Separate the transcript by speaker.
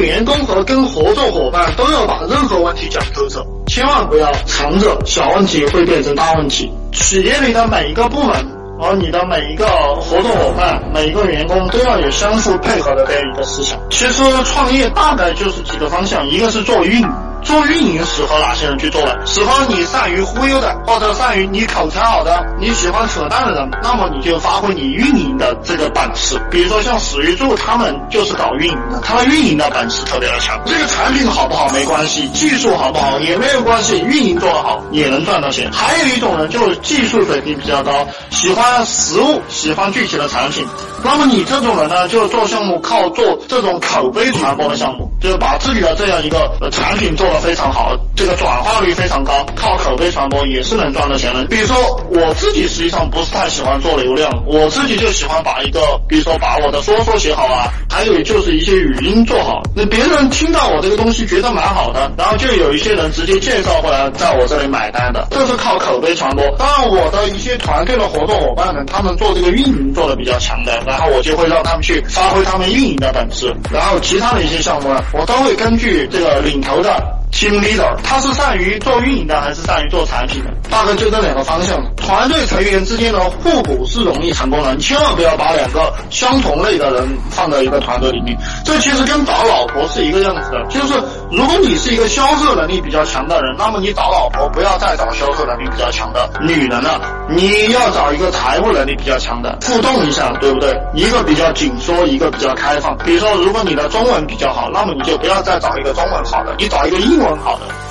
Speaker 1: 员工和跟合作伙伴都要把任何问题讲透彻，千万不要藏着小问题会变成大问题。企业里的每一个部门，而你的每一个合作伙伴、每一个员工都要有相互配合的这样一个思想。其实创业大概就是几个方向，一个是做运营。做运营适合哪些人去做呢？适合你善于忽悠的，或者善于你口才好的，你喜欢扯淡的人，那么你就发挥你运营的这个本事。比如说像史玉柱他们就是搞运营的，他的运营的本事特别的强。这个产品好不好没关系，技术好不好也没有关系，运营做得好也能赚到钱。还有一种人就是技术水平比较高，喜欢实物，喜欢具体的产品。那么你这种人呢，就做项目靠做这种口碑传播的项目，就是把自己的这样一个产品做得非常好，这个转化率非常高，靠口碑传播也是能赚到钱的。比如说我自己实际上不是太喜欢做流量，我自己就喜欢把一个，比如说把我的说说写好啊，还有就是一些语音做好，那别人听到我这个东西觉得蛮好的，然后就有一些人直接介绍过来在我这里买单的，这是靠口碑传播。当然我的一些团队的合作伙伴们，他们做这个运营做的比较强的。然后我就会让他们去发挥他们运营的本事，然后其他的一些项目呢，我都会根据这个领头的。Team leader，他是善于做运营的还是善于做产品的？大概就这两个方向。团队成员之间的互补是容易成功的，你千万不要把两个相同类的人放在一个团队里面。这其实跟找老婆是一个样子的，就是如果你是一个销售能力比较强的人，那么你找老婆不要再找销售能力比较强的女人了，你要找一个财务能力比较强的，互动一下，对不对？一个比较紧缩，一个比较开放。比如说，如果你的中文比较好，那么你就不要再找一个中文好的，你找一个英。文好的。